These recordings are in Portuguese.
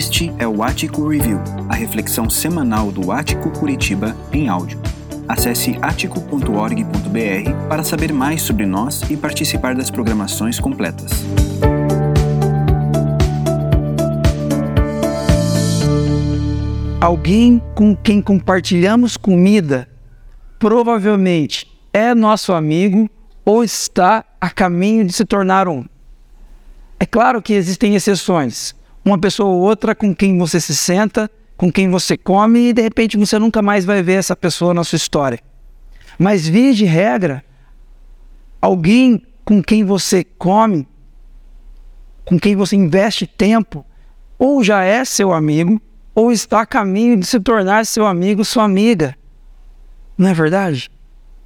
Este é o Ático Review, a reflexão semanal do Ático Curitiba em áudio. Acesse atico.org.br para saber mais sobre nós e participar das programações completas. Alguém com quem compartilhamos comida provavelmente é nosso amigo ou está a caminho de se tornar um. É claro que existem exceções. Uma pessoa ou outra com quem você se senta, com quem você come e de repente você nunca mais vai ver essa pessoa na sua história. Mas via de regra, alguém com quem você come, com quem você investe tempo, ou já é seu amigo, ou está a caminho de se tornar seu amigo, sua amiga. Não é verdade?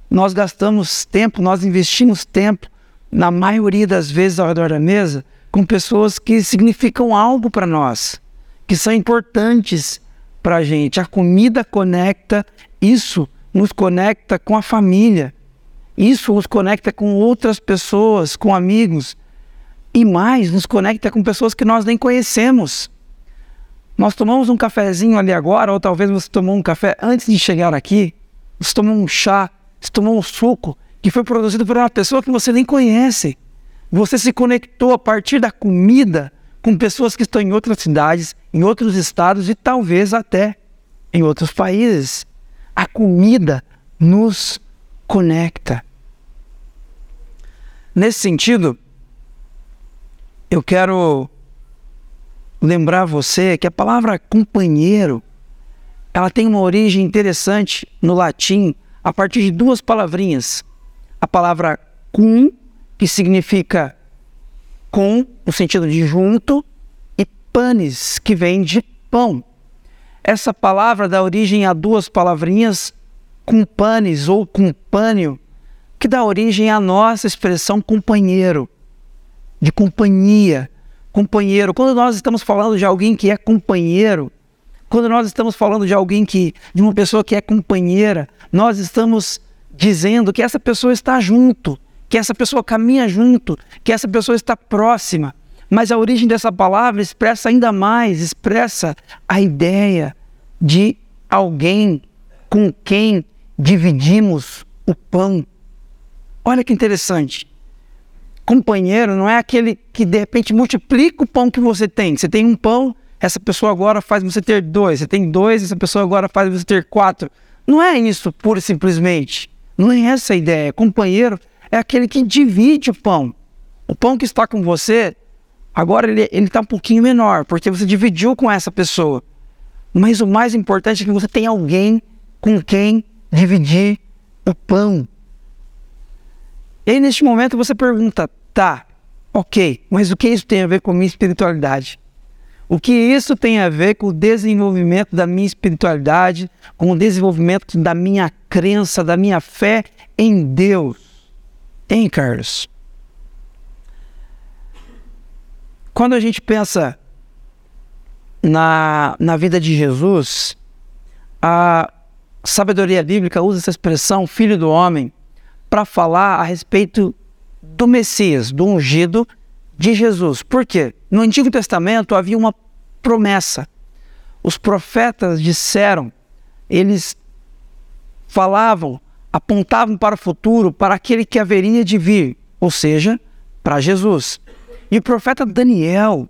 Nós gastamos tempo, nós investimos tempo, na maioria das vezes ao redor da mesa, com pessoas que significam algo para nós, que são importantes para a gente. A comida conecta, isso nos conecta com a família, isso nos conecta com outras pessoas, com amigos, e mais, nos conecta com pessoas que nós nem conhecemos. Nós tomamos um cafezinho ali agora, ou talvez você tomou um café antes de chegar aqui, você tomou um chá, você tomou um suco que foi produzido por uma pessoa que você nem conhece. Você se conectou a partir da comida com pessoas que estão em outras cidades, em outros estados e talvez até em outros países. A comida nos conecta. Nesse sentido, eu quero lembrar você que a palavra companheiro ela tem uma origem interessante no latim a partir de duas palavrinhas. A palavra cum que significa com, no sentido de junto, e panis, que vem de pão. Essa palavra dá origem a duas palavrinhas, panis ou compânio, que dá origem à nossa expressão companheiro, de companhia, companheiro. Quando nós estamos falando de alguém que é companheiro, quando nós estamos falando de alguém que, de uma pessoa que é companheira, nós estamos dizendo que essa pessoa está junto, que essa pessoa caminha junto, que essa pessoa está próxima. Mas a origem dessa palavra expressa ainda mais, expressa a ideia de alguém com quem dividimos o pão. Olha que interessante. Companheiro não é aquele que de repente multiplica o pão que você tem. Você tem um pão, essa pessoa agora faz você ter dois. Você tem dois, essa pessoa agora faz você ter quatro. Não é isso, pura e simplesmente. Não é essa a ideia. Companheiro é aquele que divide o pão. O pão que está com você, agora ele está um pouquinho menor, porque você dividiu com essa pessoa. Mas o mais importante é que você tem alguém com quem dividir o pão. E aí, neste momento, você pergunta: tá, ok, mas o que isso tem a ver com a minha espiritualidade? O que isso tem a ver com o desenvolvimento da minha espiritualidade, com o desenvolvimento da minha crença, da minha fé em Deus? Hein, Carlos? Quando a gente pensa na, na vida de Jesus, a sabedoria bíblica usa essa expressão filho do homem para falar a respeito do Messias, do ungido de Jesus. Por quê? No Antigo Testamento havia uma promessa. Os profetas disseram, eles falavam apontavam para o futuro, para aquele que haveria de vir, ou seja, para Jesus. E o profeta Daniel,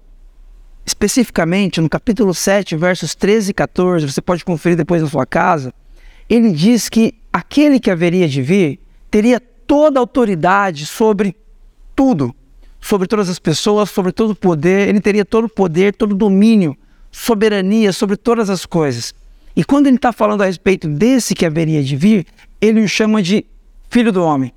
especificamente no capítulo 7, versos 13 e 14, você pode conferir depois na sua casa, ele diz que aquele que haveria de vir teria toda a autoridade sobre tudo, sobre todas as pessoas, sobre todo o poder, ele teria todo o poder, todo o domínio, soberania sobre todas as coisas. E quando ele está falando a respeito desse que haveria de vir, ele o chama de filho do homem.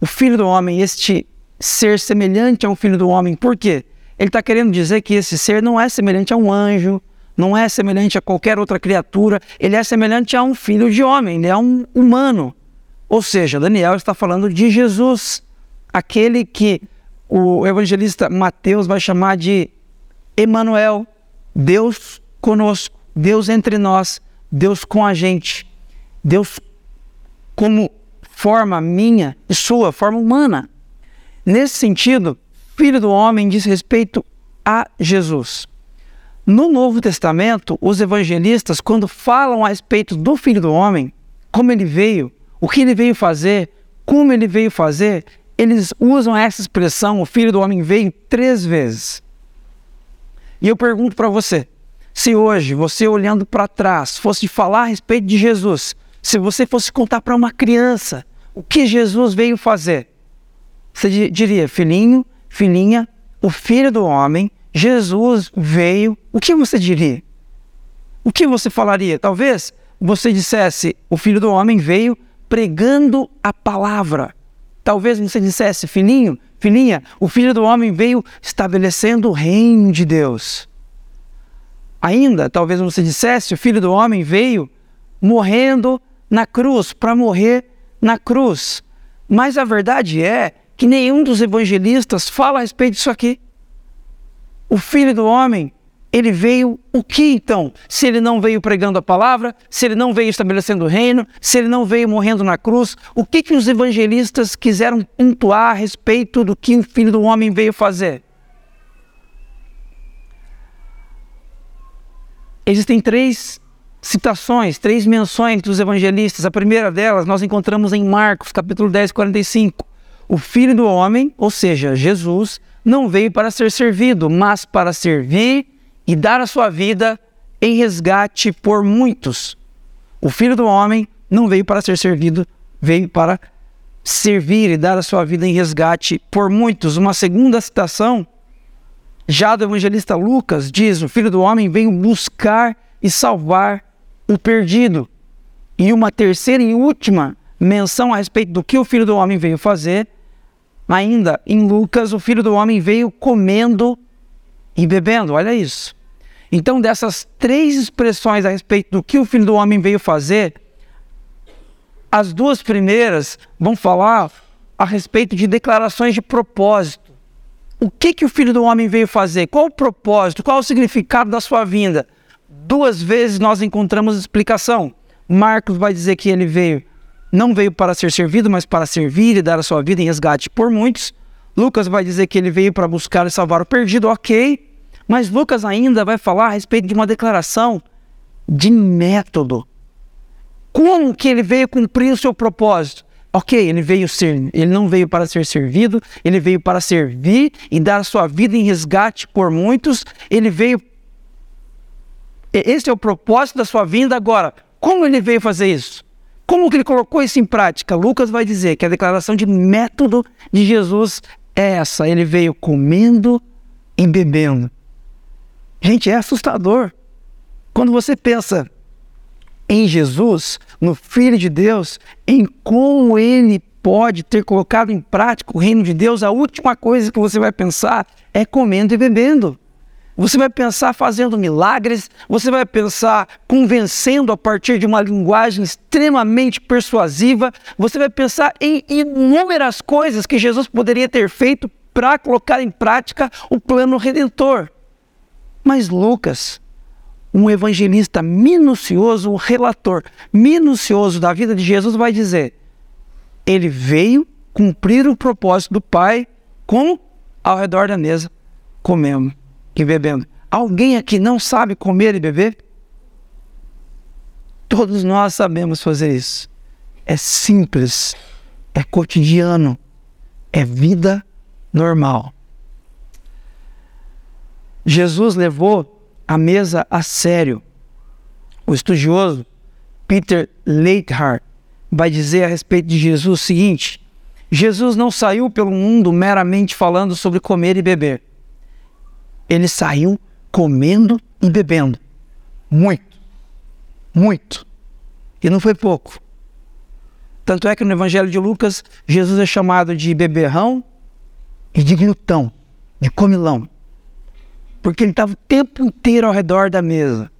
O filho do homem, este ser semelhante a um filho do homem, por quê? Ele está querendo dizer que esse ser não é semelhante a um anjo, não é semelhante a qualquer outra criatura, ele é semelhante a um filho de homem, ele é um humano. Ou seja, Daniel está falando de Jesus, aquele que o evangelista Mateus vai chamar de Emanuel, Deus conosco, Deus entre nós, Deus com a gente, Deus como forma minha e sua, forma humana. Nesse sentido, filho do homem diz respeito a Jesus. No Novo Testamento, os evangelistas, quando falam a respeito do Filho do Homem, como ele veio, o que ele veio fazer, como ele veio fazer, eles usam essa expressão, o Filho do Homem veio, três vezes. E eu pergunto para você: se hoje você olhando para trás fosse falar a respeito de Jesus, se você fosse contar para uma criança o que Jesus veio fazer, você diria, filhinho, filhinha, o filho do homem, Jesus veio, o que você diria? O que você falaria? Talvez você dissesse, o filho do homem veio pregando a palavra. Talvez você dissesse, filhinho, filhinha, o filho do homem veio estabelecendo o reino de Deus. Ainda, talvez você dissesse, o filho do homem veio morrendo na cruz, para morrer na cruz. Mas a verdade é que nenhum dos evangelistas fala a respeito disso aqui. O filho do homem, ele veio o que então? Se ele não veio pregando a palavra, se ele não veio estabelecendo o reino, se ele não veio morrendo na cruz, o que, que os evangelistas quiseram pontuar a respeito do que o filho do homem veio fazer? Existem três citações, três menções dos evangelistas. A primeira delas nós encontramos em Marcos, capítulo 10, 45. O filho do homem, ou seja, Jesus, não veio para ser servido, mas para servir e dar a sua vida em resgate por muitos. O filho do homem não veio para ser servido, veio para servir e dar a sua vida em resgate por muitos. Uma segunda citação, já do evangelista Lucas, diz: O filho do homem veio buscar e salvar o perdido. E uma terceira e última menção a respeito do que o filho do homem veio fazer Ainda em Lucas, o filho do homem veio comendo e bebendo. Olha isso. Então, dessas três expressões a respeito do que o filho do homem veio fazer, as duas primeiras vão falar a respeito de declarações de propósito. O que, que o filho do homem veio fazer? Qual o propósito? Qual o significado da sua vinda? Duas vezes nós encontramos explicação. Marcos vai dizer que ele veio não veio para ser servido, mas para servir e dar a sua vida em resgate por muitos. Lucas vai dizer que ele veio para buscar e salvar o perdido, ok. Mas Lucas ainda vai falar a respeito de uma declaração de método. Como que ele veio cumprir o seu propósito? Ok, ele veio ser, ele não veio para ser servido, ele veio para servir e dar a sua vida em resgate por muitos. Ele veio. Esse é o propósito da sua vinda agora. Como ele veio fazer isso? Como que ele colocou isso em prática? Lucas vai dizer que a declaração de método de Jesus é essa: ele veio comendo e bebendo. Gente, é assustador. Quando você pensa em Jesus, no Filho de Deus, em como ele pode ter colocado em prática o reino de Deus, a última coisa que você vai pensar é comendo e bebendo. Você vai pensar fazendo milagres, você vai pensar convencendo a partir de uma linguagem extremamente persuasiva, você vai pensar em inúmeras coisas que Jesus poderia ter feito para colocar em prática o plano redentor. Mas Lucas, um evangelista minucioso, um relator minucioso da vida de Jesus, vai dizer: ele veio cumprir o propósito do Pai, como ao redor da mesa comemos e bebendo. Alguém aqui não sabe comer e beber? Todos nós sabemos fazer isso. É simples, é cotidiano, é vida normal. Jesus levou a mesa a sério. O estudioso Peter Leithart vai dizer a respeito de Jesus o seguinte: Jesus não saiu pelo mundo meramente falando sobre comer e beber ele saiu comendo e bebendo. Muito. Muito. E não foi pouco. Tanto é que no Evangelho de Lucas, Jesus é chamado de beberrão e de glutão, de comilão. Porque ele estava o tempo inteiro ao redor da mesa.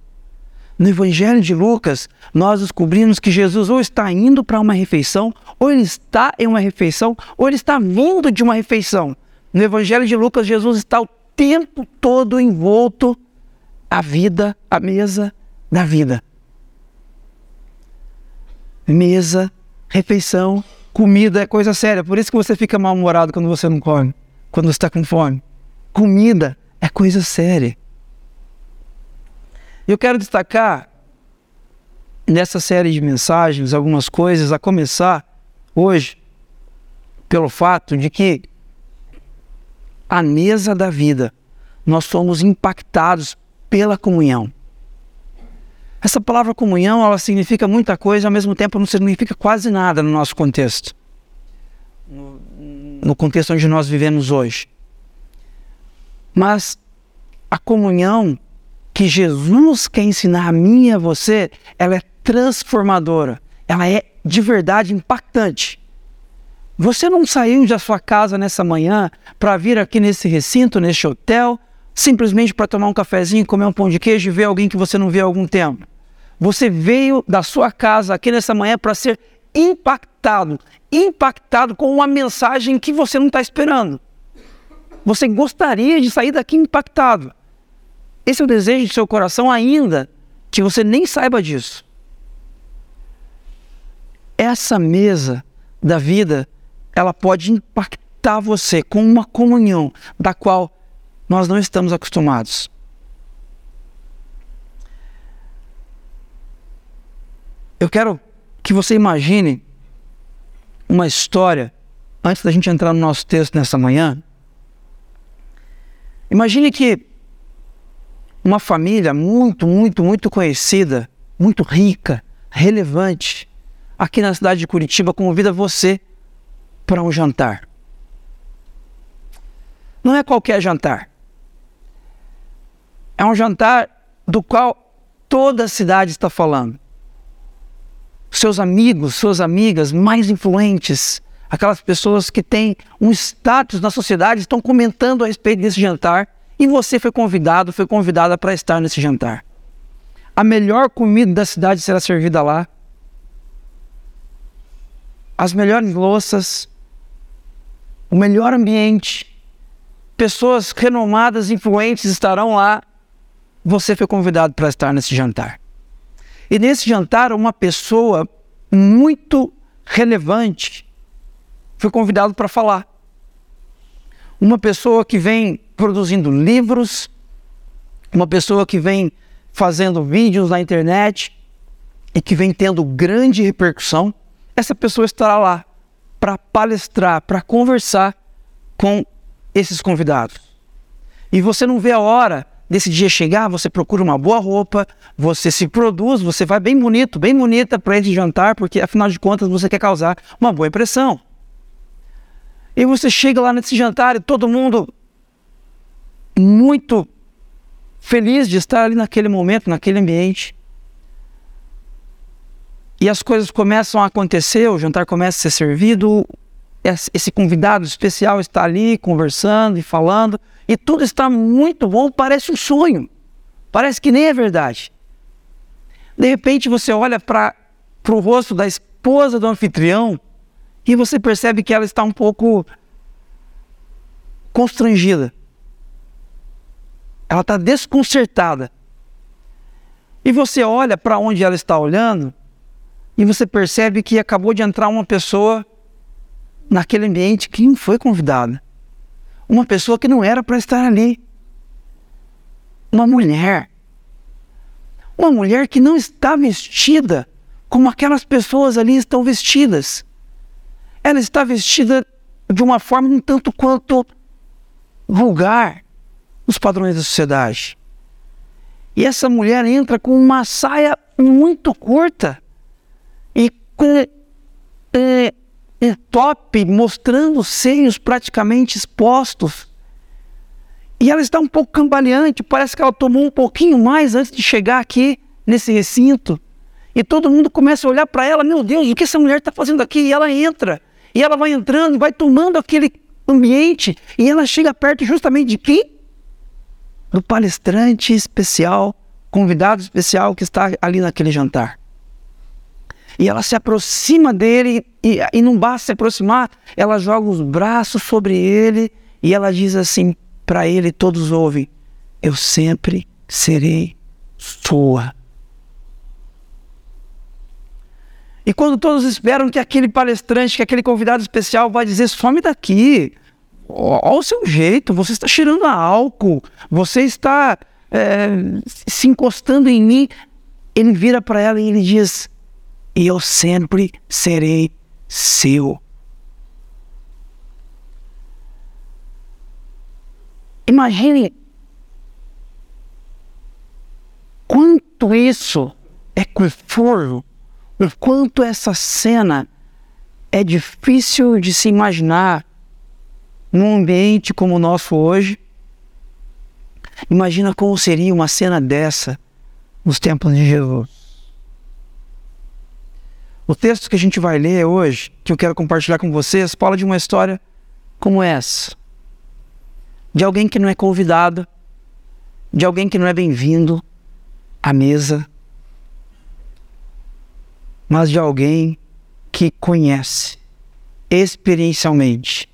No Evangelho de Lucas, nós descobrimos que Jesus ou está indo para uma refeição, ou ele está em uma refeição, ou ele está vindo de uma refeição. No Evangelho de Lucas, Jesus está o tempo todo envolto a vida, a mesa da vida. Mesa, refeição, comida é coisa séria. Por isso que você fica mal-humorado quando você não come, quando você está com fome. Comida é coisa séria. Eu quero destacar nessa série de mensagens algumas coisas, a começar hoje pelo fato de que a mesa da vida nós somos impactados pela comunhão. Essa palavra comunhão, ela significa muita coisa, ao mesmo tempo não significa quase nada no nosso contexto. No, contexto onde nós vivemos hoje. Mas a comunhão que Jesus quer ensinar a mim e a você, ela é transformadora. Ela é de verdade impactante. Você não saiu da sua casa nessa manhã para vir aqui nesse recinto, neste hotel, simplesmente para tomar um cafezinho, comer um pão de queijo e ver alguém que você não vê há algum tempo. Você veio da sua casa aqui nessa manhã para ser impactado, impactado com uma mensagem que você não está esperando. Você gostaria de sair daqui impactado. Esse é o desejo do seu coração, ainda que você nem saiba disso. Essa mesa da vida, ela pode impactar você com uma comunhão da qual nós não estamos acostumados. Eu quero que você imagine uma história, antes da gente entrar no nosso texto nessa manhã. Imagine que uma família muito, muito, muito conhecida, muito rica, relevante, aqui na cidade de Curitiba, convida você para um jantar. Não é qualquer jantar. É um jantar do qual toda a cidade está falando. Seus amigos, suas amigas mais influentes, aquelas pessoas que têm um status na sociedade, estão comentando a respeito desse jantar e você foi convidado, foi convidada para estar nesse jantar. A melhor comida da cidade será servida lá. As melhores louças, o melhor ambiente, pessoas renomadas, influentes estarão lá você foi convidado para estar nesse jantar. E nesse jantar, uma pessoa muito relevante foi convidado para falar. Uma pessoa que vem produzindo livros, uma pessoa que vem fazendo vídeos na internet e que vem tendo grande repercussão, essa pessoa estará lá para palestrar, para conversar com esses convidados. E você não vê a hora desse dia chegar, você procura uma boa roupa, você se produz, você vai bem bonito, bem bonita para esse jantar, porque afinal de contas você quer causar uma boa impressão. E você chega lá nesse jantar e todo mundo muito feliz de estar ali naquele momento, naquele ambiente. E as coisas começam a acontecer, o jantar começa a ser servido, esse convidado especial está ali conversando e falando, e tudo está muito bom, parece um sonho, parece que nem é verdade. De repente você olha para o rosto da esposa do anfitrião e você percebe que ela está um pouco constrangida. Ela está desconcertada. E você olha para onde ela está olhando e você percebe que acabou de entrar uma pessoa naquele ambiente que não foi convidada. Uma pessoa que não era para estar ali. Uma mulher. Uma mulher que não está vestida como aquelas pessoas ali estão vestidas. Ela está vestida de uma forma um tanto quanto vulgar nos padrões da sociedade. E essa mulher entra com uma saia muito curta e com é, um top mostrando seios praticamente expostos. E ela está um pouco cambaleante, parece que ela tomou um pouquinho mais antes de chegar aqui nesse recinto. E todo mundo começa a olhar para ela, meu Deus, o que essa mulher está fazendo aqui? E ela entra, e ela vai entrando, vai tomando aquele ambiente, e ela chega perto justamente de quem? Do palestrante especial, convidado especial que está ali naquele jantar. E ela se aproxima dele e, e não basta se aproximar, ela joga os braços sobre ele e ela diz assim para ele, todos ouvem: Eu sempre serei sua. E quando todos esperam que aquele palestrante, que aquele convidado especial vai dizer: some daqui, olha o seu jeito, você está cheirando a álcool, você está é, se encostando em mim, ele vira para ela e ele diz: Eu sempre serei seu. Imagine quanto isso é conforto, o quanto essa cena é difícil de se imaginar num ambiente como o nosso hoje. Imagina como seria uma cena dessa nos tempos de Jesus. O texto que a gente vai ler hoje, que eu quero compartilhar com vocês, fala de uma história como essa. De alguém que não é convidado, de alguém que não é bem-vindo à mesa, mas de alguém que conhece experiencialmente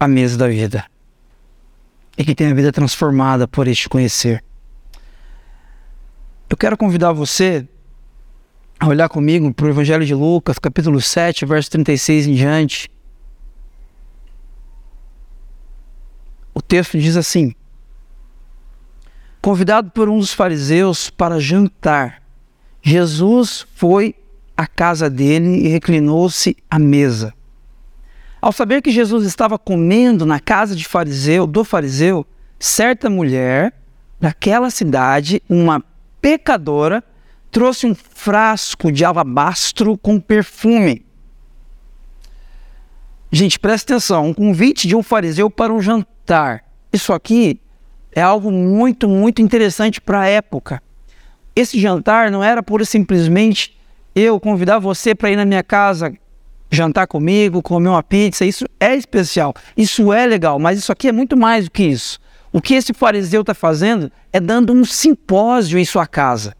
a mesa da vida e que tem a vida transformada por este conhecer. Eu quero convidar você olhar comigo para o Evangelho de Lucas, capítulo 7, verso 36 em diante. O texto diz assim: Convidado por um dos fariseus para jantar, Jesus foi à casa dele e reclinou-se à mesa. Ao saber que Jesus estava comendo na casa de fariseu, do fariseu, certa mulher daquela cidade, uma pecadora, trouxe um frasco de alabastro com perfume. Gente, presta atenção, um convite de um fariseu para um jantar. Isso aqui é algo muito, muito interessante para a época. Esse jantar não era pura simplesmente eu convidar você para ir na minha casa jantar comigo, comer uma pizza, isso é especial, isso é legal, mas isso aqui é muito mais do que isso. O que esse fariseu está fazendo é dando um simpósio em sua casa.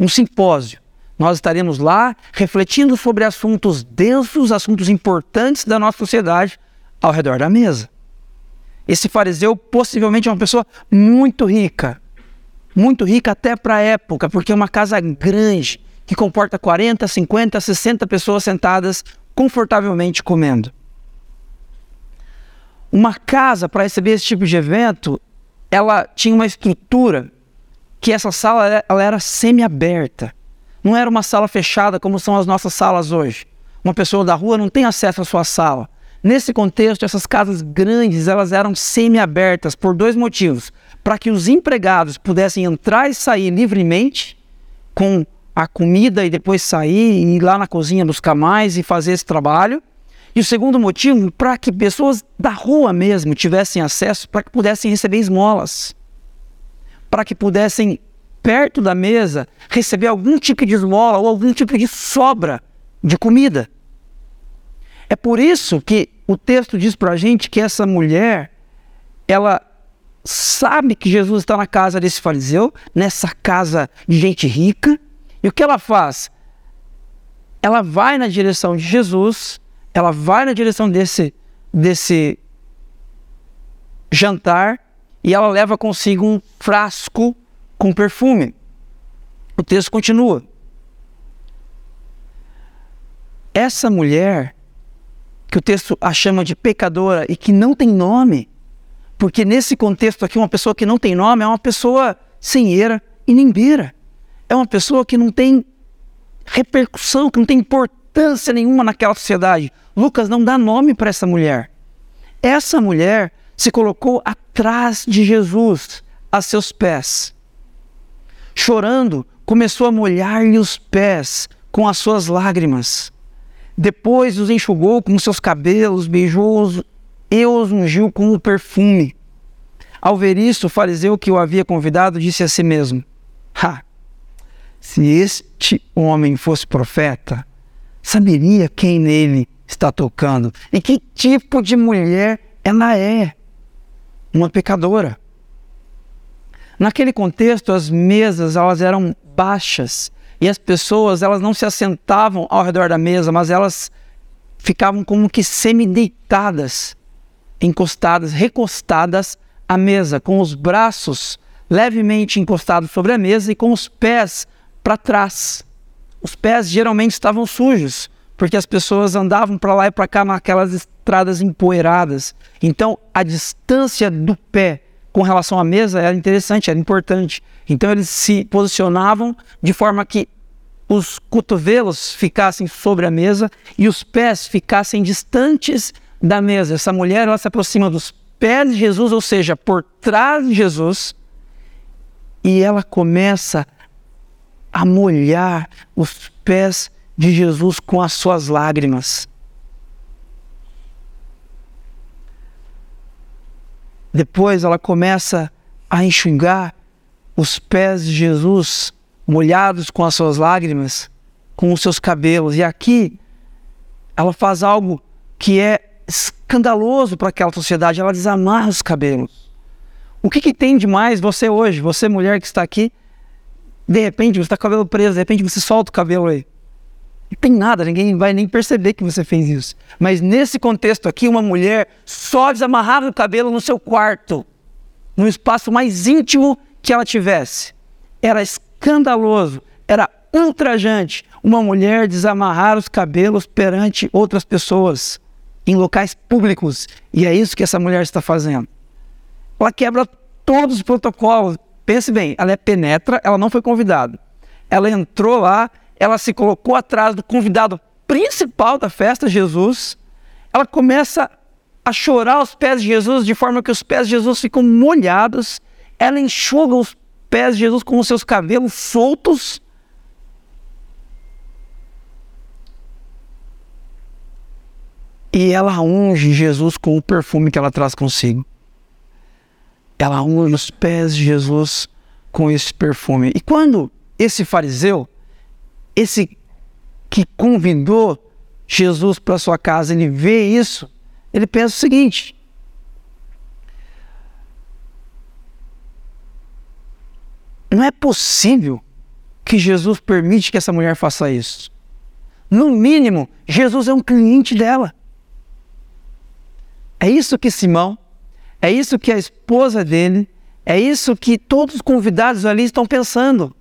Um simpósio. Nós estaremos lá refletindo sobre assuntos densos, assuntos importantes da nossa sociedade ao redor da mesa. Esse fariseu possivelmente é uma pessoa muito rica, muito rica até para a época, porque é uma casa grande, que comporta 40, 50, 60 pessoas sentadas confortavelmente comendo. Uma casa para receber esse tipo de evento, ela tinha uma estrutura que essa sala ela era semi-aberta. Não era uma sala fechada como são as nossas salas hoje. Uma pessoa da rua não tem acesso à sua sala. Nesse contexto, essas casas grandes elas eram semi-abertas por dois motivos: para que os empregados pudessem entrar e sair livremente com a comida e depois sair e ir lá na cozinha buscar mais e fazer esse trabalho. E o segundo motivo, para que pessoas da rua mesmo tivessem acesso, para que pudessem receber esmolas, para que pudessem, perto da mesa, receber algum tipo de esmola ou algum tipo de sobra de comida. É por isso que o texto diz para a gente que essa mulher, ela sabe que Jesus está na casa desse fariseu, nessa casa de gente rica, e o que ela faz? Ela vai na direção de Jesus, ela vai na direção desse, desse jantar e ela leva consigo um frasco com perfume. O texto continua. Essa mulher, que o texto a chama de pecadora e que não tem nome, porque nesse contexto aqui, uma pessoa que não tem nome é uma pessoa sem eira e nem beira é uma pessoa que não tem repercussão, que não tem importância nenhuma naquela sociedade. Lucas não dá nome para essa mulher. Essa mulher se colocou atrás de Jesus, a seus pés. Chorando, começou a molhar-lhe os pés com as suas lágrimas. Depois os enxugou com seus cabelos, beijou-os e os ungiu com o perfume. Ao ver isso, o fariseu que o havia convidado disse a si mesmo: Ha! Se este homem fosse profeta, saberia quem nele está tocando e que tipo de mulher ela é. Uma pecadora. Naquele contexto, as mesas elas eram baixas e as pessoas elas não se assentavam ao redor da mesa, mas elas ficavam como que semi-deitadas, encostadas, recostadas à mesa, com os braços levemente encostados sobre a mesa e com os pés para trás. Os pés geralmente estavam sujos, porque as pessoas andavam para lá e para cá naquelas estradas empoeiradas. Então, a distância do pé com relação à mesa era interessante, era importante. Então eles se posicionavam de forma que os cotovelos ficassem sobre a mesa e os pés ficassem distantes da mesa. Essa mulher ela se aproxima dos pés de Jesus, ou seja, por trás de Jesus, e ela começa a molhar os pés de Jesus com as suas lágrimas. Depois ela começa a enxugar os pés de Jesus molhados com as suas lágrimas, com os seus cabelos. E aqui ela faz algo que é escandaloso para aquela sociedade, ela desamarra os cabelos. O que, que tem de mais você hoje, você mulher que está aqui, de repente você está com o cabelo preso, de repente você solta o cabelo aí. Não tem nada, ninguém vai nem perceber que você fez isso. Mas nesse contexto aqui, uma mulher só desamarrava o cabelo no seu quarto, no espaço mais íntimo que ela tivesse. Era escandaloso, era ultrajante uma mulher desamarrar os cabelos perante outras pessoas, em locais públicos. E é isso que essa mulher está fazendo. Ela quebra todos os protocolos. Pense bem, ela é penetra, ela não foi convidada. Ela entrou lá, ela se colocou atrás do convidado principal da festa, Jesus. Ela começa a chorar aos pés de Jesus, de forma que os pés de Jesus ficam molhados. Ela enxuga os pés de Jesus com os seus cabelos soltos. E ela unge Jesus com o perfume que ela traz consigo. Ela unge os pés de Jesus com esse perfume. E quando esse fariseu esse que convidou Jesus para sua casa, ele vê isso, ele pensa o seguinte: não é possível que Jesus permite que essa mulher faça isso. No mínimo, Jesus é um cliente dela. É isso que Simão, é isso que a esposa dele, é isso que todos os convidados ali estão pensando.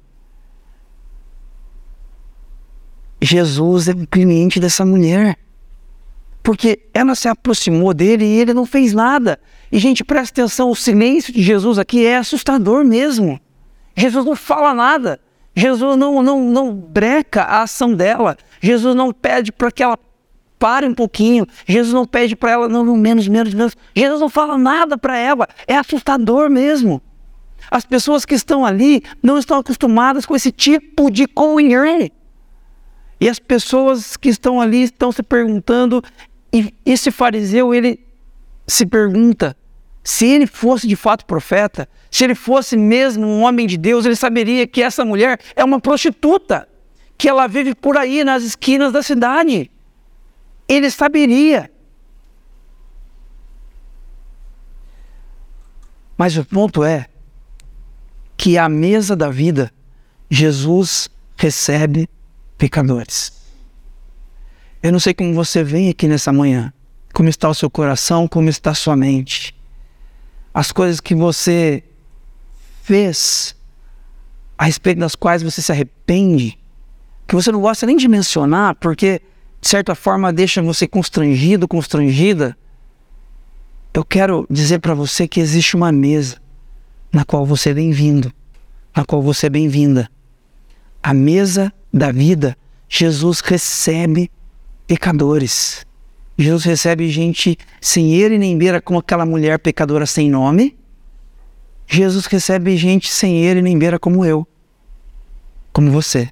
Jesus é o cliente dessa mulher. Porque ela se aproximou dele e ele não fez nada. E, gente, presta atenção: o silêncio de Jesus aqui é assustador mesmo. Jesus não fala nada. Jesus não, não, não breca a ação dela. Jesus não pede para que ela pare um pouquinho. Jesus não pede para ela, não, não, menos, menos, menos. Jesus não fala nada para ela. É assustador mesmo. As pessoas que estão ali não estão acostumadas com esse tipo de comunhão. E as pessoas que estão ali estão se perguntando, e esse fariseu, ele se pergunta, se ele fosse de fato profeta, se ele fosse mesmo um homem de Deus, ele saberia que essa mulher é uma prostituta, que ela vive por aí nas esquinas da cidade. Ele saberia. Mas o ponto é que à mesa da vida, Jesus recebe pecadores. Eu não sei como você vem aqui nessa manhã, como está o seu coração, como está a sua mente. As coisas que você fez, a respeito das quais você se arrepende, que você não gosta nem de mencionar, porque de certa forma deixa você constrangido, constrangida. Eu quero dizer para você que existe uma mesa na qual você é bem-vindo, na qual você é bem-vinda. A mesa da vida, Jesus recebe pecadores. Jesus recebe gente sem ele nem beira, como aquela mulher pecadora sem nome. Jesus recebe gente sem ele nem beira, como eu, como você.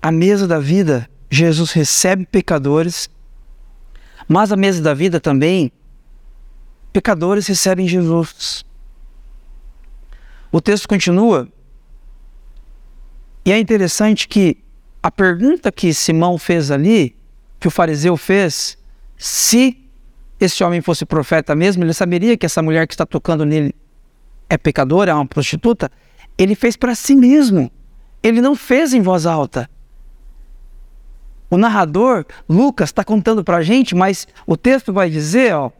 A mesa da vida, Jesus recebe pecadores, mas a mesa da vida também, pecadores recebem Jesus. O texto continua. E é interessante que a pergunta que Simão fez ali, que o fariseu fez, se esse homem fosse profeta mesmo, ele saberia que essa mulher que está tocando nele é pecadora, é uma prostituta. Ele fez para si mesmo. Ele não fez em voz alta. O narrador, Lucas, está contando para a gente, mas o texto vai dizer, ó,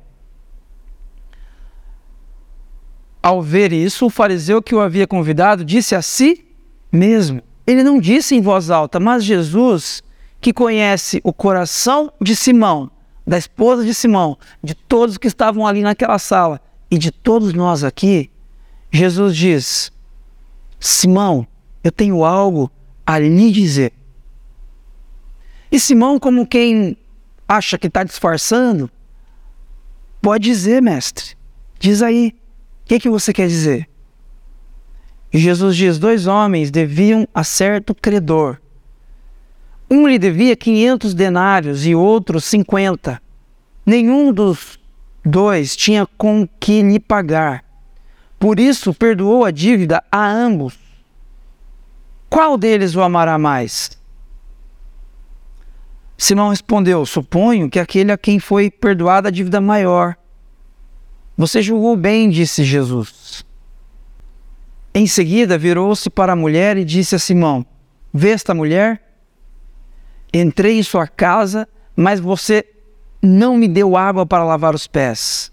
Ao ver isso, o fariseu que o havia convidado disse a si mesmo. Ele não disse em voz alta, mas Jesus, que conhece o coração de Simão, da esposa de Simão, de todos que estavam ali naquela sala e de todos nós aqui, Jesus diz: Simão, eu tenho algo a lhe dizer. E Simão, como quem acha que está disfarçando, pode dizer, mestre, diz aí, o que, que você quer dizer? Jesus diz: dois homens deviam a certo credor. Um lhe devia 500 denários e outro 50. Nenhum dos dois tinha com que lhe pagar. Por isso perdoou a dívida a ambos. Qual deles o amará mais? Simão respondeu: Suponho que aquele a quem foi perdoada a dívida maior. Você julgou bem, disse Jesus. Em seguida, virou-se para a mulher e disse a Simão: Vê esta mulher? Entrei em sua casa, mas você não me deu água para lavar os pés.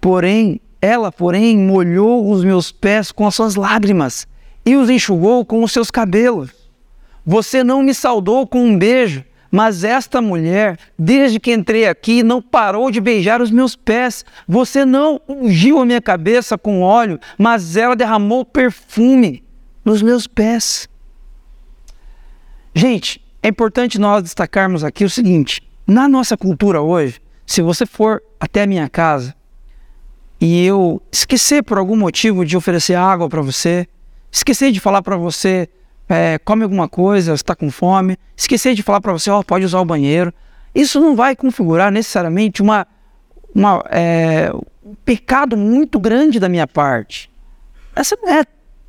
Porém, ela, porém, molhou os meus pés com as suas lágrimas e os enxugou com os seus cabelos. Você não me saudou com um beijo, mas esta mulher, desde que entrei aqui, não parou de beijar os meus pés. Você não ungiu a minha cabeça com óleo, mas ela derramou perfume nos meus pés. Gente, é importante nós destacarmos aqui o seguinte: na nossa cultura hoje, se você for até a minha casa e eu esquecer por algum motivo de oferecer água para você, esquecer de falar para você é, come alguma coisa, está com fome, esquecer de falar para você, oh, pode usar o banheiro, isso não vai configurar necessariamente uma, uma é, um pecado muito grande da minha parte. Essa não é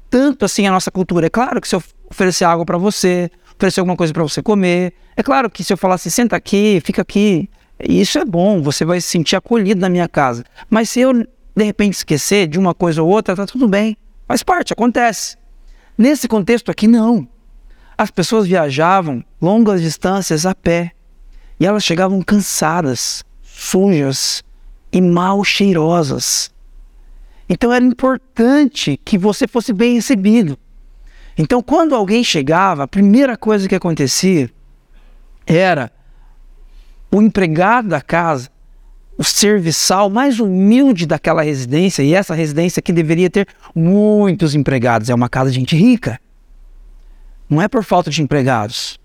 tanto assim a nossa cultura. É claro que se eu oferecer água para você, oferecer alguma coisa para você comer. É claro que se eu falar assim, senta aqui, fica aqui, isso é bom, você vai se sentir acolhido na minha casa. Mas se eu de repente esquecer de uma coisa ou outra, tá tudo bem, faz parte, acontece. Nesse contexto aqui, não. As pessoas viajavam longas distâncias a pé e elas chegavam cansadas, sujas e mal cheirosas. Então era importante que você fosse bem recebido. Então, quando alguém chegava, a primeira coisa que acontecia era o empregado da casa, o serviçal mais humilde daquela residência, e essa residência que deveria ter muitos empregados, é uma casa de gente rica. Não é por falta de empregados.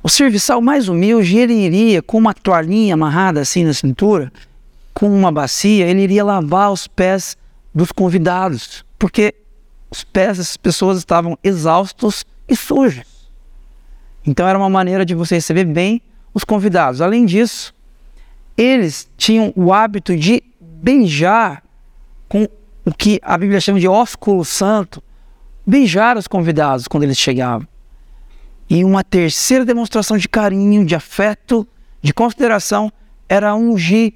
O serviçal mais humilde, ele iria com uma toalhinha amarrada assim na cintura, com uma bacia, ele iria lavar os pés dos convidados, porque os pés dessas pessoas estavam exaustos e sujos. Então era uma maneira de você receber bem os convidados. Além disso, eles tinham o hábito de beijar com o que a Bíblia chama de ósculo santo, beijar os convidados quando eles chegavam. E uma terceira demonstração de carinho, de afeto, de consideração era ungir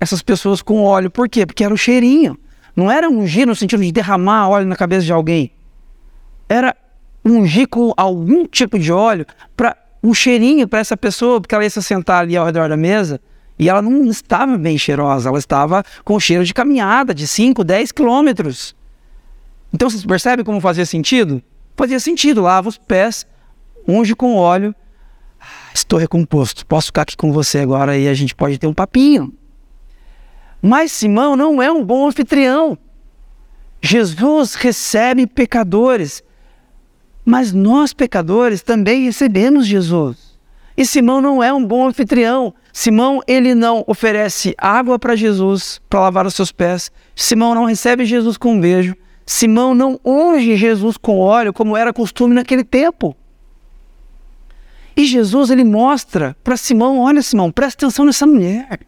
essas pessoas com óleo. Por quê? Porque era o cheirinho. Não era ungir no sentido de derramar óleo na cabeça de alguém. Era ungir com algum tipo de óleo para um cheirinho para essa pessoa, porque ela ia se sentar ali ao redor da mesa e ela não estava bem cheirosa, ela estava com cheiro de caminhada de 5, 10 quilômetros. Então vocês percebem como fazia sentido? Fazia sentido, lava os pés, unge com óleo. Ah, estou recomposto, posso ficar aqui com você agora e a gente pode ter um papinho. Mas Simão não é um bom anfitrião. Jesus recebe pecadores, mas nós pecadores também recebemos Jesus. E Simão não é um bom anfitrião. Simão, ele não oferece água para Jesus para lavar os seus pés. Simão não recebe Jesus com um beijo. Simão não unge Jesus com óleo, como era costume naquele tempo. E Jesus, ele mostra para Simão: olha, Simão, presta atenção nessa mulher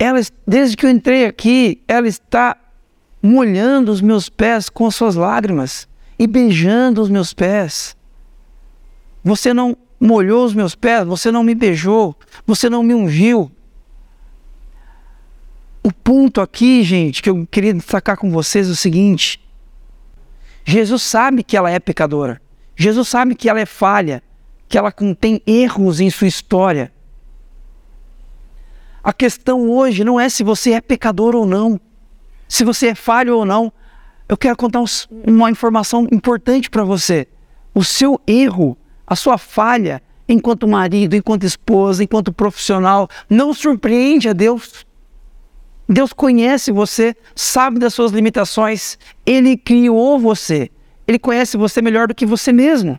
ela, desde que eu entrei aqui, ela está molhando os meus pés com as suas lágrimas e beijando os meus pés. Você não molhou os meus pés, você não me beijou, você não me ungiu. O ponto aqui, gente, que eu queria destacar com vocês é o seguinte: Jesus sabe que ela é pecadora. Jesus sabe que ela é falha, que ela contém erros em sua história. A questão hoje não é se você é pecador ou não, se você é falho ou não. Eu quero contar uma informação importante para você. O seu erro, a sua falha enquanto marido, enquanto esposa, enquanto profissional, não surpreende a Deus. Deus conhece você, sabe das suas limitações, Ele criou você, Ele conhece você melhor do que você mesmo.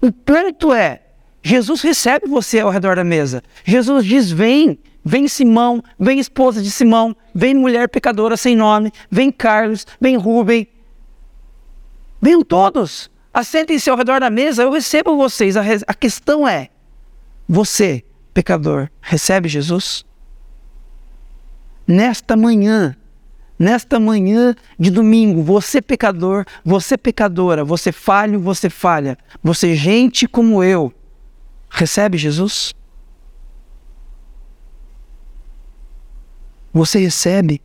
O ponto é, Jesus recebe você ao redor da mesa. Jesus diz: Vem, vem Simão, vem esposa de Simão, vem mulher pecadora sem nome, vem Carlos, vem Rubem. Venham todos, assentem-se ao redor da mesa, eu recebo vocês. A, a questão é: você, pecador, recebe Jesus? Nesta manhã, nesta manhã de domingo, você pecador, você pecadora, você falho, você falha, você gente como eu, recebe Jesus? Você recebe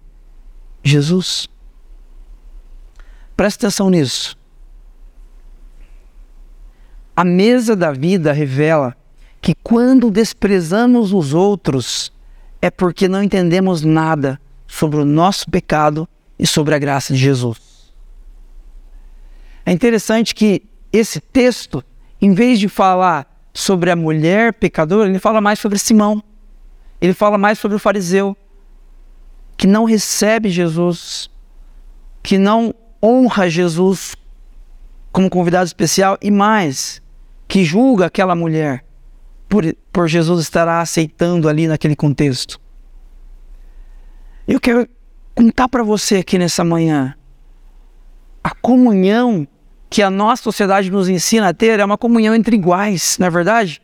Jesus? Presta atenção nisso. A mesa da vida revela que quando desprezamos os outros é porque não entendemos nada sobre o nosso pecado e sobre a graça de Jesus. É interessante que esse texto, em vez de falar sobre a mulher pecadora, ele fala mais sobre Simão. Ele fala mais sobre o fariseu que não recebe Jesus, que não honra Jesus como convidado especial e mais, que julga aquela mulher por, por Jesus estar aceitando ali naquele contexto. Eu quero contar para você aqui nessa manhã a comunhão que a nossa sociedade nos ensina a ter é uma comunhão entre iguais, não é verdade?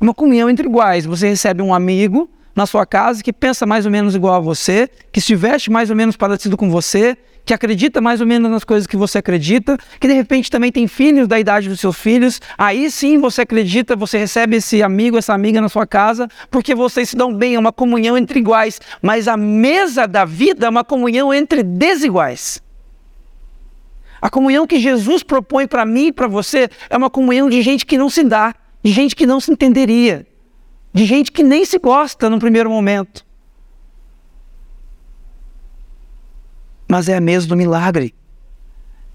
Uma comunhão entre iguais. Você recebe um amigo na sua casa que pensa mais ou menos igual a você, que se veste mais ou menos parecido com você, que acredita mais ou menos nas coisas que você acredita, que de repente também tem filhos da idade dos seus filhos, aí sim você acredita, você recebe esse amigo, essa amiga na sua casa, porque vocês se dão bem, é uma comunhão entre iguais. Mas a mesa da vida é uma comunhão entre desiguais. A comunhão que Jesus propõe para mim e para você é uma comunhão de gente que não se dá, de gente que não se entenderia, de gente que nem se gosta no primeiro momento. Mas é a mesa do milagre.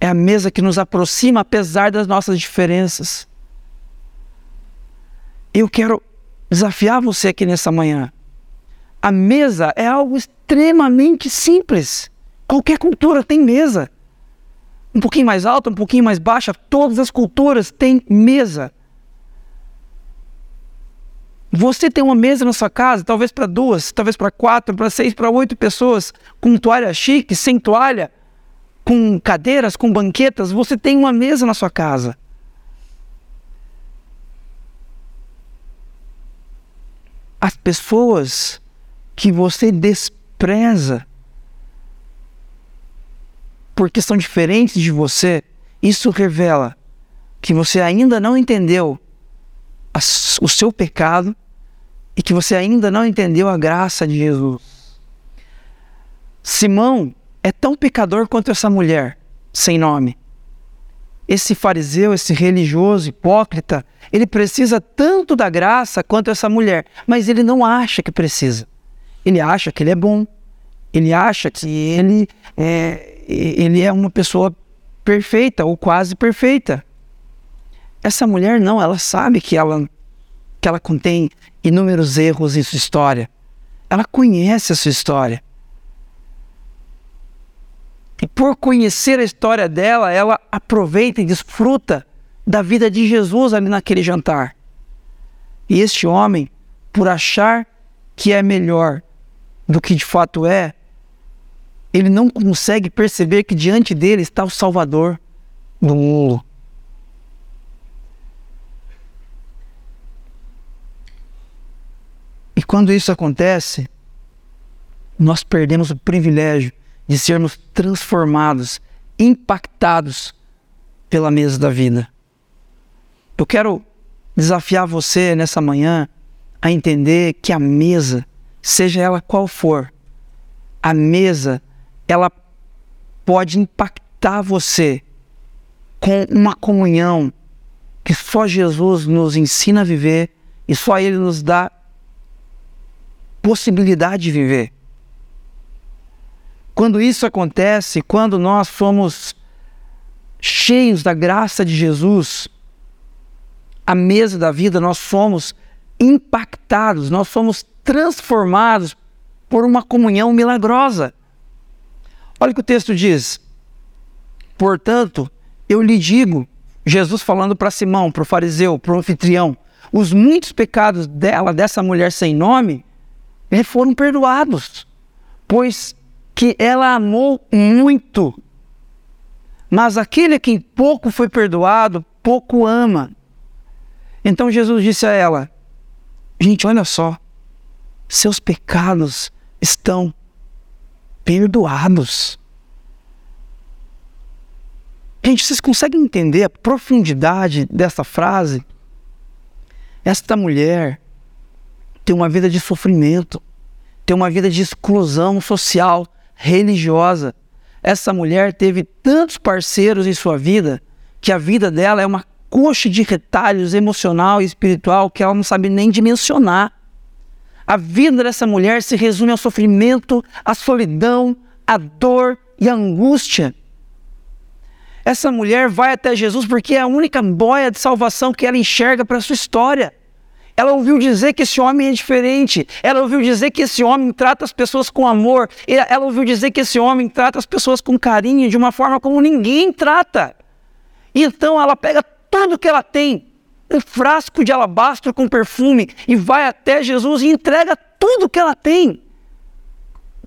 É a mesa que nos aproxima apesar das nossas diferenças. Eu quero desafiar você aqui nessa manhã. A mesa é algo extremamente simples. Qualquer cultura tem mesa. Um pouquinho mais alta, um pouquinho mais baixa, todas as culturas têm mesa. Você tem uma mesa na sua casa, talvez para duas, talvez para quatro, para seis, para oito pessoas, com toalha chique, sem toalha, com cadeiras, com banquetas. Você tem uma mesa na sua casa. As pessoas que você despreza porque são diferentes de você, isso revela que você ainda não entendeu o seu pecado e que você ainda não entendeu a graça de Jesus. Simão é tão pecador quanto essa mulher sem nome. Esse fariseu, esse religioso hipócrita, ele precisa tanto da graça quanto essa mulher, mas ele não acha que precisa. Ele acha que ele é bom, ele acha que ele é, ele é uma pessoa perfeita ou quase perfeita. Essa mulher não, ela sabe que ela, que ela contém inúmeros erros em sua história. Ela conhece a sua história. E por conhecer a história dela, ela aproveita e desfruta da vida de Jesus ali naquele jantar. E este homem, por achar que é melhor do que de fato é, ele não consegue perceber que diante dele está o Salvador do mundo. E quando isso acontece, nós perdemos o privilégio de sermos transformados, impactados pela mesa da vida. Eu quero desafiar você nessa manhã a entender que a mesa, seja ela qual for, a mesa, ela pode impactar você com uma comunhão que só Jesus nos ensina a viver e só Ele nos dá possibilidade de viver. Quando isso acontece, quando nós somos cheios da graça de Jesus, à mesa da vida, nós somos impactados, nós somos transformados por uma comunhão milagrosa. Olha o que o texto diz. Portanto, eu lhe digo, Jesus falando para Simão, para o fariseu, para o anfitrião, os muitos pecados dela, dessa mulher sem nome, foram perdoados, pois que ela amou muito. Mas aquele a quem pouco foi perdoado, pouco ama. Então Jesus disse a ela: Gente, olha só, seus pecados estão perdoados. Gente, vocês conseguem entender a profundidade dessa frase? Esta mulher tem uma vida de sofrimento, tem uma vida de exclusão social, religiosa. Essa mulher teve tantos parceiros em sua vida que a vida dela é uma coxa de retalhos emocional e espiritual que ela não sabe nem dimensionar. A vida dessa mulher se resume ao sofrimento, à solidão, à dor e à angústia. Essa mulher vai até Jesus porque é a única boia de salvação que ela enxerga para a sua história. Ela ouviu dizer que esse homem é diferente. Ela ouviu dizer que esse homem trata as pessoas com amor. Ela ouviu dizer que esse homem trata as pessoas com carinho de uma forma como ninguém trata. Então ela pega tudo que ela tem, um frasco de alabastro com perfume, e vai até Jesus e entrega tudo que ela tem,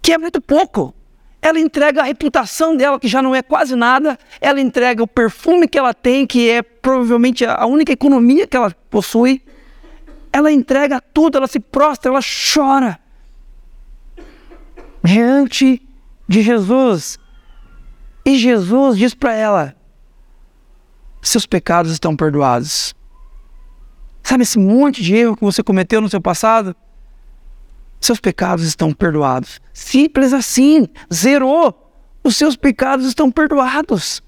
que é muito pouco. Ela entrega a reputação dela, que já não é quase nada, ela entrega o perfume que ela tem, que é provavelmente a única economia que ela possui. Ela entrega tudo, ela se prostra, ela chora diante de Jesus. E Jesus diz para ela: seus pecados estão perdoados. Sabe esse monte de erro que você cometeu no seu passado? Seus pecados estão perdoados. Simples assim, zerou. Os seus pecados estão perdoados.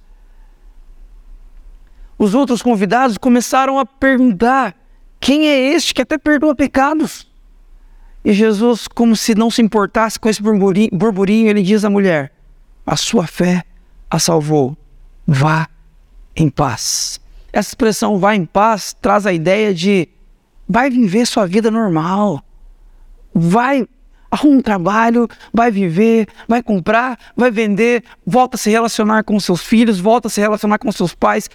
Os outros convidados começaram a perguntar: quem é este que até perdoa pecados? E Jesus, como se não se importasse com esse burburinho, burburinho ele diz à mulher: A sua fé a salvou. Vá em paz. Essa expressão vai em paz traz a ideia de vai viver sua vida normal. Vai arruma um trabalho, vai viver, vai comprar, vai vender, volta a se relacionar com seus filhos, volta a se relacionar com seus pais,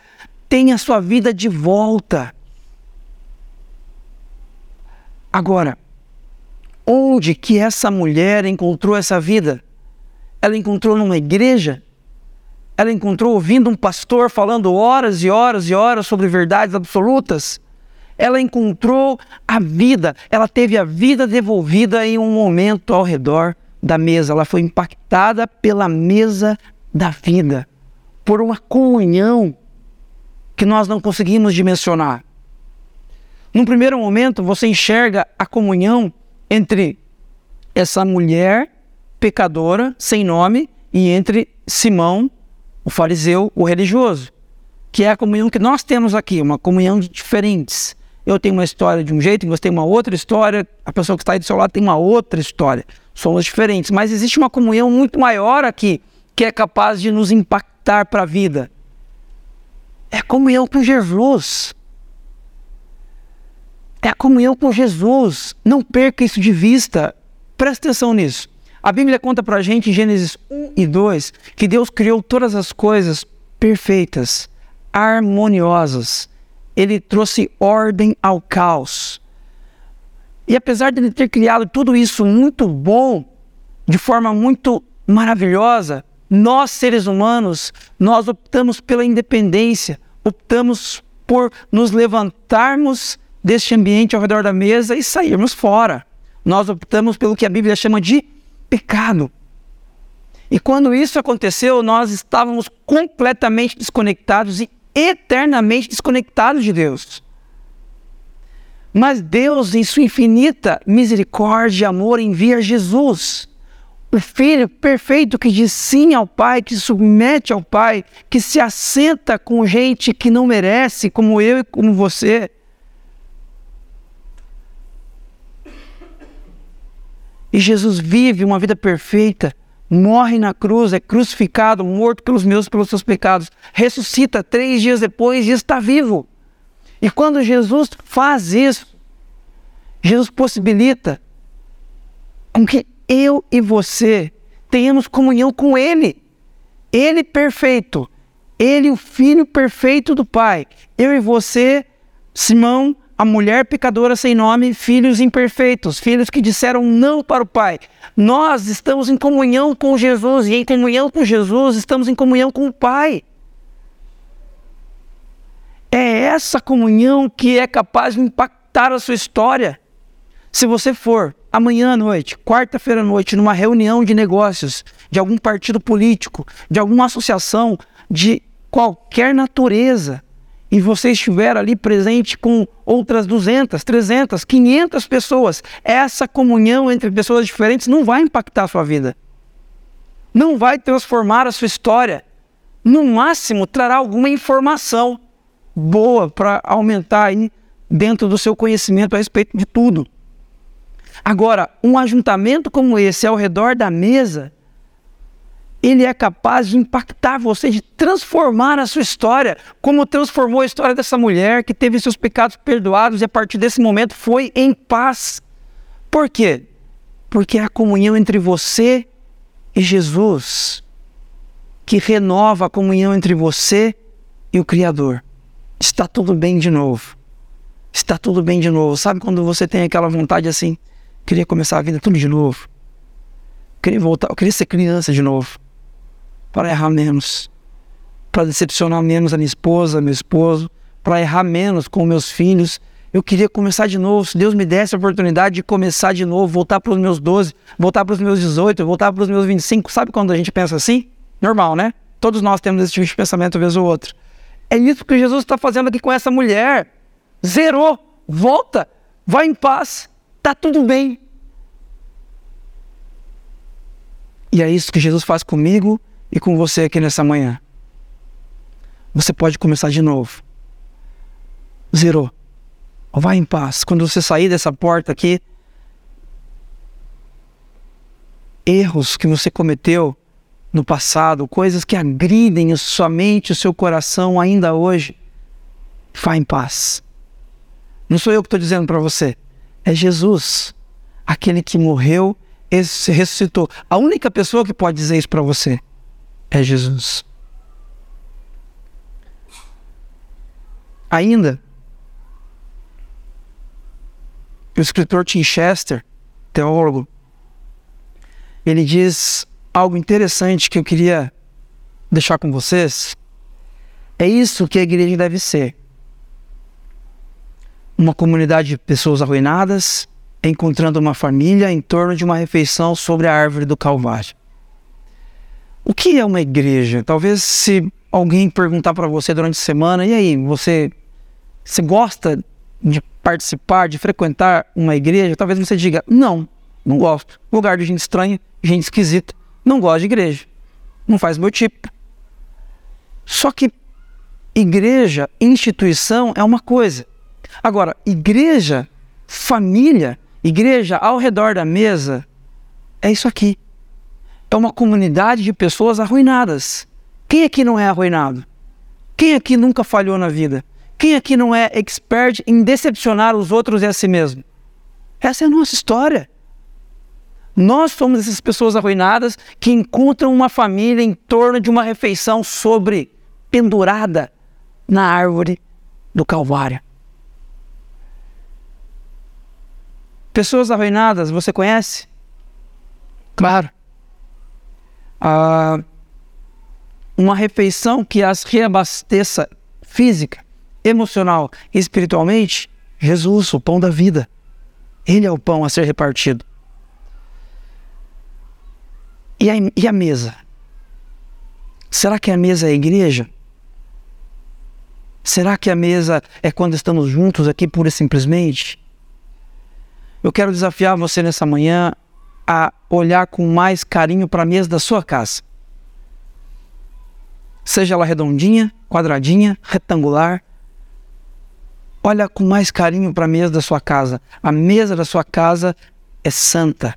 tenha sua vida de volta. Agora, onde que essa mulher encontrou essa vida? Ela encontrou numa igreja? ela encontrou ouvindo um pastor falando horas e horas e horas sobre verdades absolutas. Ela encontrou a vida, ela teve a vida devolvida em um momento ao redor da mesa. Ela foi impactada pela mesa da vida, por uma comunhão que nós não conseguimos dimensionar. Num primeiro momento, você enxerga a comunhão entre essa mulher pecadora, sem nome, e entre Simão, o fariseu, o religioso, que é a comunhão que nós temos aqui, uma comunhão de diferentes. Eu tenho uma história de um jeito, você tem uma outra história, a pessoa que está aí do seu lado tem uma outra história. Somos diferentes, mas existe uma comunhão muito maior aqui, que é capaz de nos impactar para a vida. É a comunhão com Jesus. É a comunhão com Jesus. Não perca isso de vista. Presta atenção nisso. A Bíblia conta para a gente em Gênesis 1 e 2 que Deus criou todas as coisas perfeitas, harmoniosas. Ele trouxe ordem ao caos. E apesar de ele ter criado tudo isso muito bom, de forma muito maravilhosa, nós seres humanos, nós optamos pela independência, optamos por nos levantarmos deste ambiente ao redor da mesa e sairmos fora. Nós optamos pelo que a Bíblia chama de pecado. E quando isso aconteceu, nós estávamos completamente desconectados e eternamente desconectados de Deus. Mas Deus, em sua infinita misericórdia e amor, envia Jesus, o Filho perfeito que diz sim ao Pai, que submete ao Pai, que se assenta com gente que não merece, como eu e como você. E Jesus vive uma vida perfeita, morre na cruz, é crucificado, morto pelos meus, pelos seus pecados, ressuscita três dias depois e está vivo. E quando Jesus faz isso, Jesus possibilita com que eu e você tenhamos comunhão com Ele. Ele perfeito, Ele o Filho perfeito do Pai. Eu e você, Simão, a mulher pecadora sem nome, filhos imperfeitos, filhos que disseram não para o Pai. Nós estamos em comunhão com Jesus e em comunhão com Jesus estamos em comunhão com o Pai. É essa comunhão que é capaz de impactar a sua história. Se você for amanhã à noite, quarta-feira à noite, numa reunião de negócios de algum partido político, de alguma associação de qualquer natureza, e você estiver ali presente com outras 200, 300, 500 pessoas, essa comunhão entre pessoas diferentes não vai impactar a sua vida. Não vai transformar a sua história. No máximo, trará alguma informação boa para aumentar aí dentro do seu conhecimento a respeito de tudo. Agora, um ajuntamento como esse ao redor da mesa ele é capaz de impactar você, de transformar a sua história, como transformou a história dessa mulher que teve seus pecados perdoados e a partir desse momento foi em paz. Por quê? Porque é a comunhão entre você e Jesus que renova a comunhão entre você e o Criador. Está tudo bem de novo. Está tudo bem de novo. Sabe quando você tem aquela vontade assim, queria começar a vida tudo de novo? Queria voltar, queria ser criança de novo para errar menos, para decepcionar menos a minha esposa, meu esposo, para errar menos com meus filhos. Eu queria começar de novo. Se Deus me desse a oportunidade de começar de novo, voltar para os meus 12, voltar para os meus 18, voltar para os meus 25. Sabe quando a gente pensa assim? Normal, né? Todos nós temos esse tipo de pensamento, uma vez ou outro. É isso que Jesus está fazendo aqui com essa mulher. Zerou, volta, vai em paz, tá tudo bem. E é isso que Jesus faz comigo e com você aqui nessa manhã. Você pode começar de novo. Zerou. Vai em paz. Quando você sair dessa porta aqui, erros que você cometeu no passado, coisas que agridem sua mente, o seu coração ainda hoje, vá em paz. Não sou eu que estou dizendo para você, é Jesus, aquele que morreu e ressuscitou. A única pessoa que pode dizer isso para você é Jesus. Ainda, o escritor Tim Chester, teólogo, ele diz algo interessante que eu queria deixar com vocês. É isso que a igreja deve ser. Uma comunidade de pessoas arruinadas encontrando uma família em torno de uma refeição sobre a árvore do Calvário. O que é uma igreja? Talvez se alguém perguntar para você durante a semana, e aí, você, você gosta de participar, de frequentar uma igreja? Talvez você diga, não, não gosto. Lugar de gente estranha, gente esquisita, não gosto de igreja. Não faz meu tipo. Só que igreja, instituição é uma coisa. Agora, igreja, família, igreja ao redor da mesa, é isso aqui é uma comunidade de pessoas arruinadas. Quem aqui não é arruinado? Quem aqui nunca falhou na vida? Quem aqui não é expert em decepcionar os outros e a si mesmo? Essa é a nossa história. Nós somos essas pessoas arruinadas que encontram uma família em torno de uma refeição sobre pendurada na árvore do Calvário. Pessoas arruinadas, você conhece? Claro ah, uma refeição que as reabasteça física, emocional e espiritualmente, Jesus, o pão da vida. Ele é o pão a ser repartido. E a, e a mesa? Será que a mesa é a igreja? Será que a mesa é quando estamos juntos aqui pura e simplesmente? Eu quero desafiar você nessa manhã a olhar com mais carinho para a mesa da sua casa. Seja ela redondinha, quadradinha, retangular. Olha com mais carinho para a mesa da sua casa. A mesa da sua casa é santa.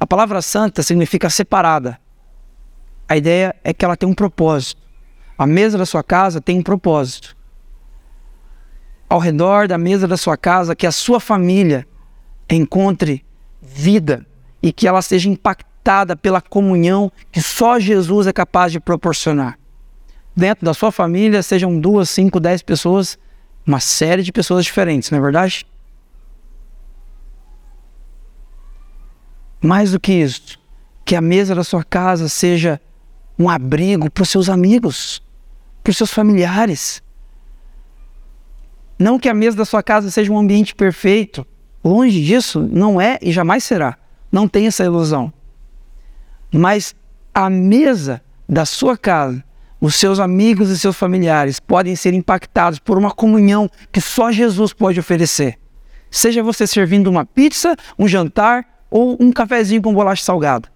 A palavra santa significa separada. A ideia é que ela tem um propósito. A mesa da sua casa tem um propósito. ao redor da mesa da sua casa, que a sua família encontre vida e que ela seja impactada pela comunhão que só Jesus é capaz de proporcionar. Dentro da sua família, sejam duas, cinco, dez pessoas, uma série de pessoas diferentes, não é verdade? Mais do que isso, que a mesa da sua casa seja um abrigo para os seus amigos, para os seus familiares. Não que a mesa da sua casa seja um ambiente perfeito, longe disso, não é e jamais será. Não tem essa ilusão. Mas a mesa da sua casa, os seus amigos e seus familiares podem ser impactados por uma comunhão que só Jesus pode oferecer. Seja você servindo uma pizza, um jantar ou um cafezinho com bolacha salgada.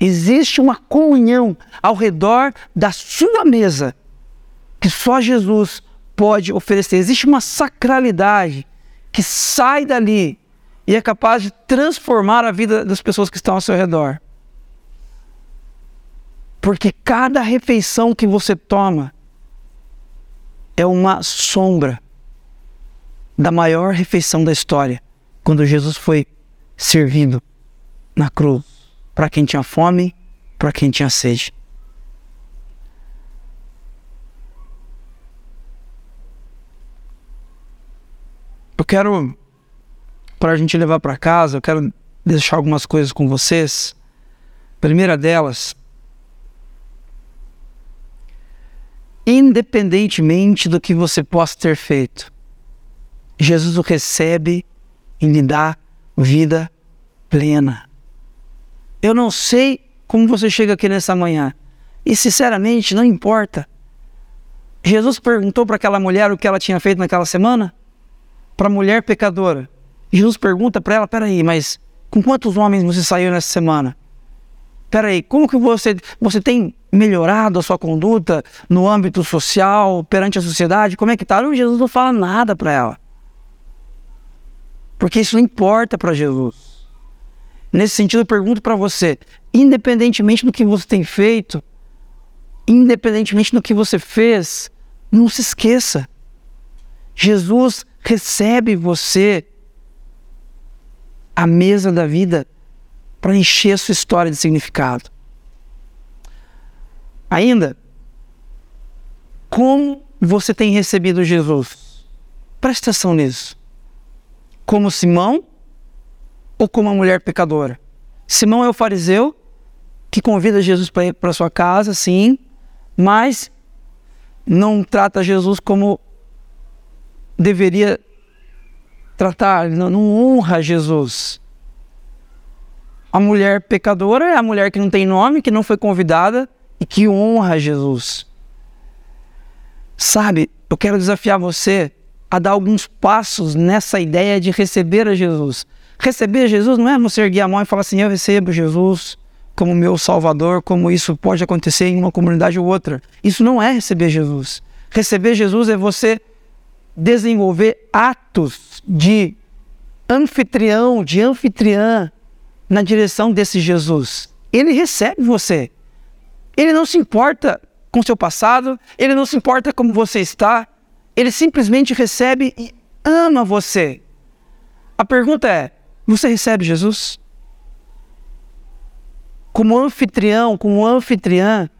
Existe uma comunhão ao redor da sua mesa que só Jesus pode oferecer. Existe uma sacralidade que sai dali e é capaz de transformar a vida das pessoas que estão ao seu redor. Porque cada refeição que você toma é uma sombra da maior refeição da história, quando Jesus foi servido na cruz para quem tinha fome, para quem tinha sede. Eu quero para a gente levar para casa, eu quero deixar algumas coisas com vocês. primeira delas, independentemente do que você possa ter feito, Jesus o recebe e lhe dá vida plena. Eu não sei como você chega aqui nessa manhã, e sinceramente não importa. Jesus perguntou para aquela mulher o que ela tinha feito naquela semana? Para a mulher pecadora. Jesus pergunta para ela: peraí, mas com quantos homens você saiu nessa semana? Peraí, como que você, você tem melhorado a sua conduta no âmbito social, perante a sociedade? Como é que está? Jesus não fala nada para ela. Porque isso não importa para Jesus. Nesse sentido, eu pergunto para você: independentemente do que você tem feito, independentemente do que você fez, não se esqueça. Jesus recebe você a mesa da vida para encher a sua história de significado. Ainda, como você tem recebido Jesus? Preste atenção nisso. Como Simão ou como uma mulher pecadora? Simão é o fariseu que convida Jesus para ir para sua casa, sim, mas não trata Jesus como deveria tratar, não, não honra Jesus. A mulher pecadora é a mulher que não tem nome, que não foi convidada e que honra Jesus. Sabe, eu quero desafiar você a dar alguns passos nessa ideia de receber a Jesus. Receber Jesus não é você erguer a mão e falar assim: Eu recebo Jesus como meu Salvador, como isso pode acontecer em uma comunidade ou outra. Isso não é receber Jesus. Receber Jesus é você desenvolver atos de anfitrião, de anfitriã na direção desse Jesus. Ele recebe você. Ele não se importa com seu passado, ele não se importa como você está, ele simplesmente recebe e ama você. A pergunta é: você recebe Jesus? Como anfitrião, como anfitriã,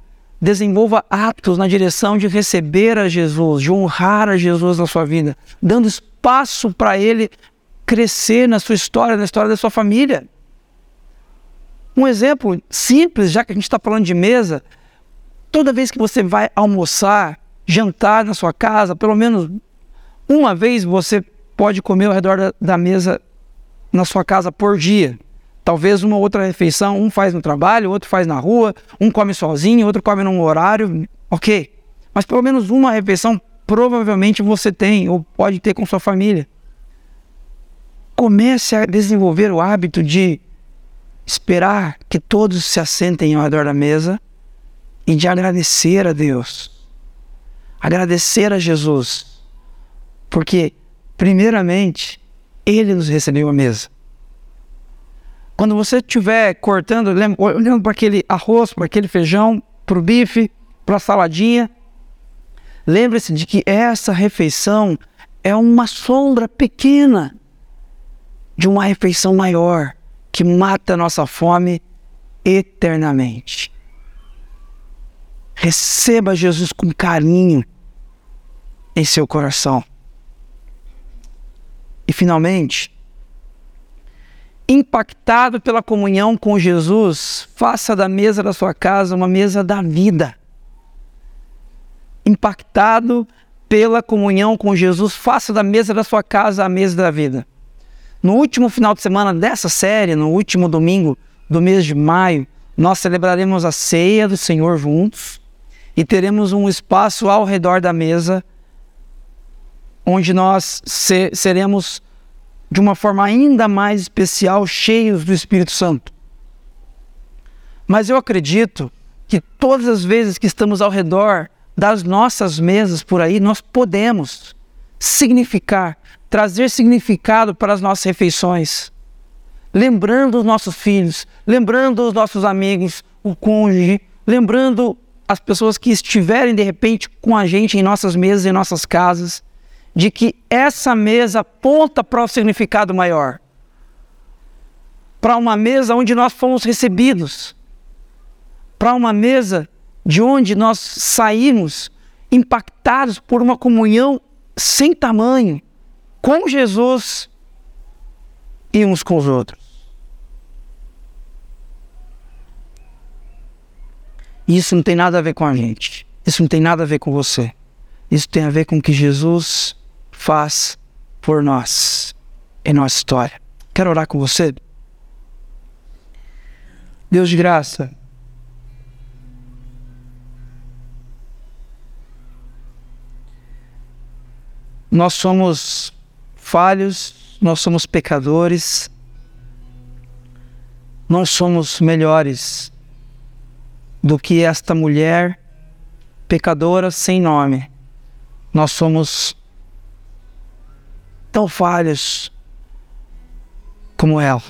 desenvolva atos na direção de receber a Jesus, de honrar a Jesus na sua vida, dando espaço para ele crescer na sua história, na história da sua família. Um exemplo simples, já que a gente está falando de mesa, toda vez que você vai almoçar, jantar na sua casa, pelo menos uma vez você pode comer ao redor da, da mesa na sua casa por dia. Talvez uma outra refeição, um faz no trabalho, outro faz na rua, um come sozinho, outro come num horário, ok. Mas pelo menos uma refeição provavelmente você tem ou pode ter com sua família. Comece a desenvolver o hábito de esperar que todos se assentem ao redor da mesa e de agradecer a Deus. Agradecer a Jesus. Porque, primeiramente, Ele nos recebeu à mesa. Quando você estiver cortando, olhando para aquele arroz, para aquele feijão, para o bife, para a saladinha, lembre-se de que essa refeição é uma sombra pequena de uma refeição maior que mata a nossa fome eternamente. Receba Jesus com carinho em seu coração. E finalmente, impactado pela comunhão com Jesus, faça da mesa da sua casa uma mesa da vida. Impactado pela comunhão com Jesus, faça da mesa da sua casa a mesa da vida. No último final de semana dessa série, no último domingo do mês de maio, nós celebraremos a ceia do Senhor juntos e teremos um espaço ao redor da mesa onde nós seremos de uma forma ainda mais especial cheios do Espírito Santo. Mas eu acredito que todas as vezes que estamos ao redor das nossas mesas por aí, nós podemos significar, trazer significado para as nossas refeições, lembrando os nossos filhos, lembrando os nossos amigos, o cônjuge, lembrando as pessoas que estiverem de repente com a gente em nossas mesas, em nossas casas, de que essa mesa aponta para o significado maior. Para uma mesa onde nós fomos recebidos. Para uma mesa de onde nós saímos impactados por uma comunhão sem tamanho com Jesus e uns com os outros. Isso não tem nada a ver com a gente. Isso não tem nada a ver com você. Isso tem a ver com que Jesus faz por nós em nossa história. Quero orar com você? Deus de graça, Nós somos falhos, nós somos pecadores, nós somos melhores do que esta mulher pecadora sem nome. Nós somos tão falhos como ela.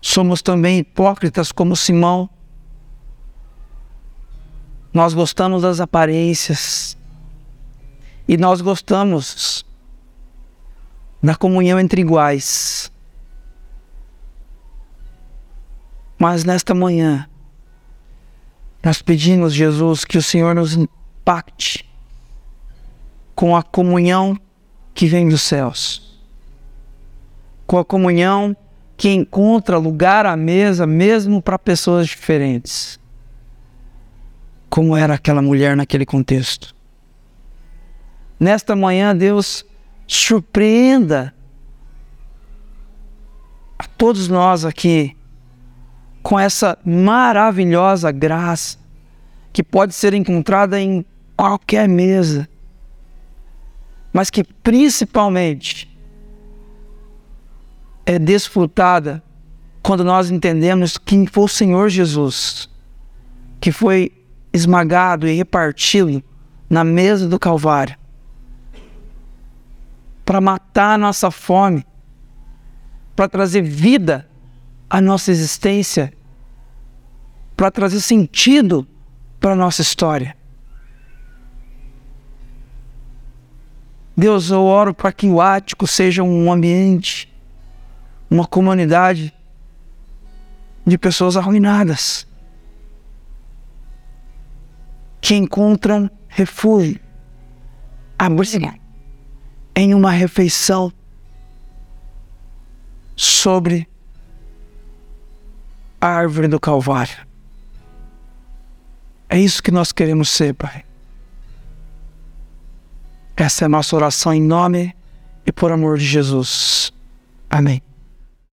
Somos também hipócritas como Simão. Nós gostamos das aparências, e nós gostamos da comunhão entre iguais. Mas nesta manhã, nós pedimos, Jesus, que o Senhor nos impacte com a comunhão que vem dos céus, com a comunhão que encontra lugar à mesa mesmo para pessoas diferentes, como era aquela mulher naquele contexto. Nesta manhã, Deus surpreenda a todos nós aqui com essa maravilhosa graça que pode ser encontrada em qualquer mesa, mas que principalmente é desfrutada quando nós entendemos quem foi o Senhor Jesus, que foi esmagado e repartido na mesa do Calvário para matar a nossa fome, para trazer vida à nossa existência, para trazer sentido para a nossa história. Deus, eu oro para que o ático seja um ambiente, uma comunidade de pessoas arruinadas que encontram refúgio, abrigo em uma refeição sobre a árvore do Calvário. É isso que nós queremos ser, Pai. Essa é a nossa oração em nome e por amor de Jesus. Amém.